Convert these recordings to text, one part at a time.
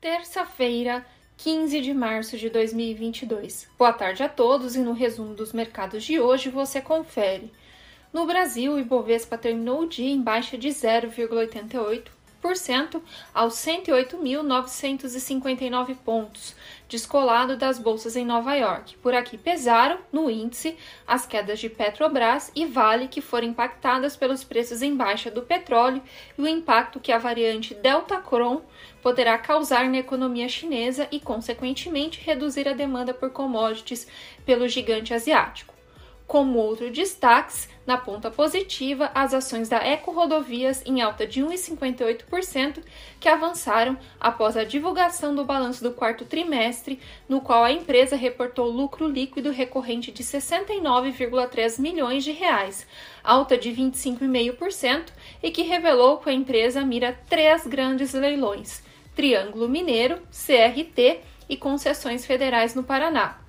terça-feira, 15 de março de 2022. Boa tarde a todos e no resumo dos mercados de hoje você confere. No Brasil, o Ibovespa terminou o dia em baixa de 0,88 aos 108.959 pontos, descolado das bolsas em Nova York. Por aqui pesaram, no índice, as quedas de Petrobras e Vale, que foram impactadas pelos preços em baixa do petróleo e o impacto que a variante Delta Cron poderá causar na economia chinesa e, consequentemente, reduzir a demanda por commodities pelo gigante asiático. Como outro destaque, na ponta positiva, as ações da Eco Rodovias em alta de 1,58%, que avançaram após a divulgação do balanço do quarto trimestre, no qual a empresa reportou lucro líquido recorrente de 69,3 milhões de reais, alta de 25,5%, e que revelou que a empresa mira três grandes leilões: Triângulo Mineiro, CRT e concessões federais no Paraná.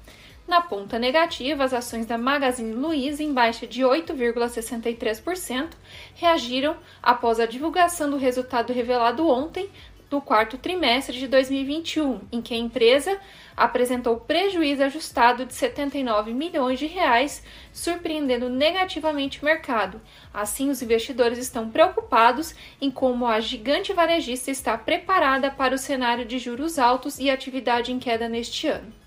Na ponta negativa, as ações da Magazine Luiza, em baixa de 8,63%, reagiram após a divulgação do resultado revelado ontem do quarto trimestre de 2021, em que a empresa apresentou prejuízo ajustado de 79 milhões de reais, surpreendendo negativamente o mercado. Assim, os investidores estão preocupados em como a gigante varejista está preparada para o cenário de juros altos e atividade em queda neste ano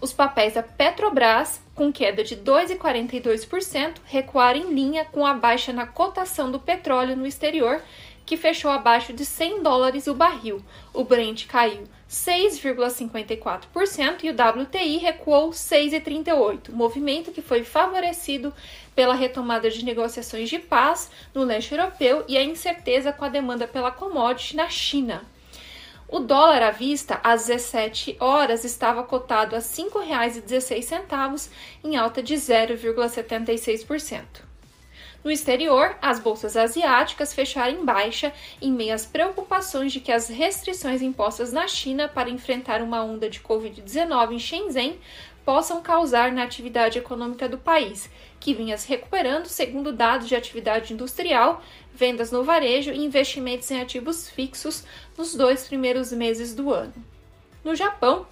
os papéis da Petrobras, com queda de 2,42%, recuaram em linha com a baixa na cotação do petróleo no exterior, que fechou abaixo de 100 dólares o barril. O Brent caiu 6,54% e o WTI recuou 6,38%, movimento que foi favorecido pela retomada de negociações de paz no leste europeu e a incerteza com a demanda pela commodity na China. O dólar à vista, às 17 horas, estava cotado a R$ 5,16, em alta de 0,76%. No exterior, as bolsas asiáticas fecharam em baixa em meio às preocupações de que as restrições impostas na China para enfrentar uma onda de Covid-19 em Shenzhen possam causar na atividade econômica do país, que vinha se recuperando segundo dados de atividade industrial, vendas no varejo e investimentos em ativos fixos nos dois primeiros meses do ano. No Japão,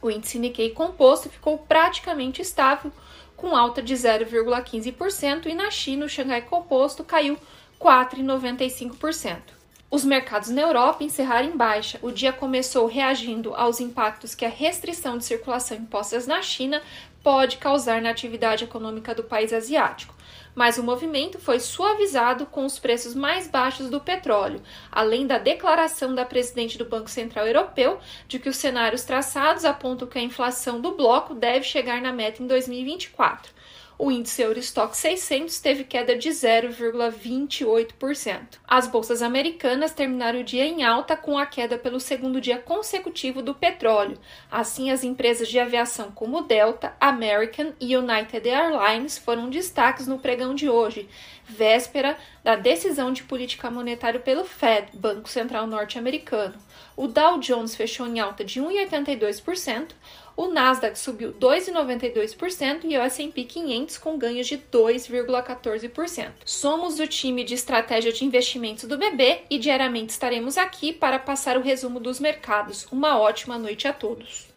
o índice Nikkei composto ficou praticamente estável, com alta de 0,15%, e na China o Xangai composto caiu 4,95%. Os mercados na Europa encerraram em baixa. O dia começou reagindo aos impactos que a restrição de circulação impostas na China pode causar na atividade econômica do país asiático. Mas o movimento foi suavizado com os preços mais baixos do petróleo, além da declaração da presidente do Banco Central Europeu de que os cenários traçados apontam que a inflação do bloco deve chegar na meta em 2024 o índice Eurostock 600 teve queda de 0,28%. As bolsas americanas terminaram o dia em alta com a queda pelo segundo dia consecutivo do petróleo. Assim, as empresas de aviação como Delta, American e United Airlines foram destaques no pregão de hoje, véspera da decisão de política monetária pelo Fed, Banco Central Norte-Americano. O Dow Jones fechou em alta de 1,82%, o Nasdaq subiu 2,92% e o S&P 500 com ganhos de 2,14%. Somos o time de estratégia de investimentos do BB e diariamente estaremos aqui para passar o resumo dos mercados. Uma ótima noite a todos.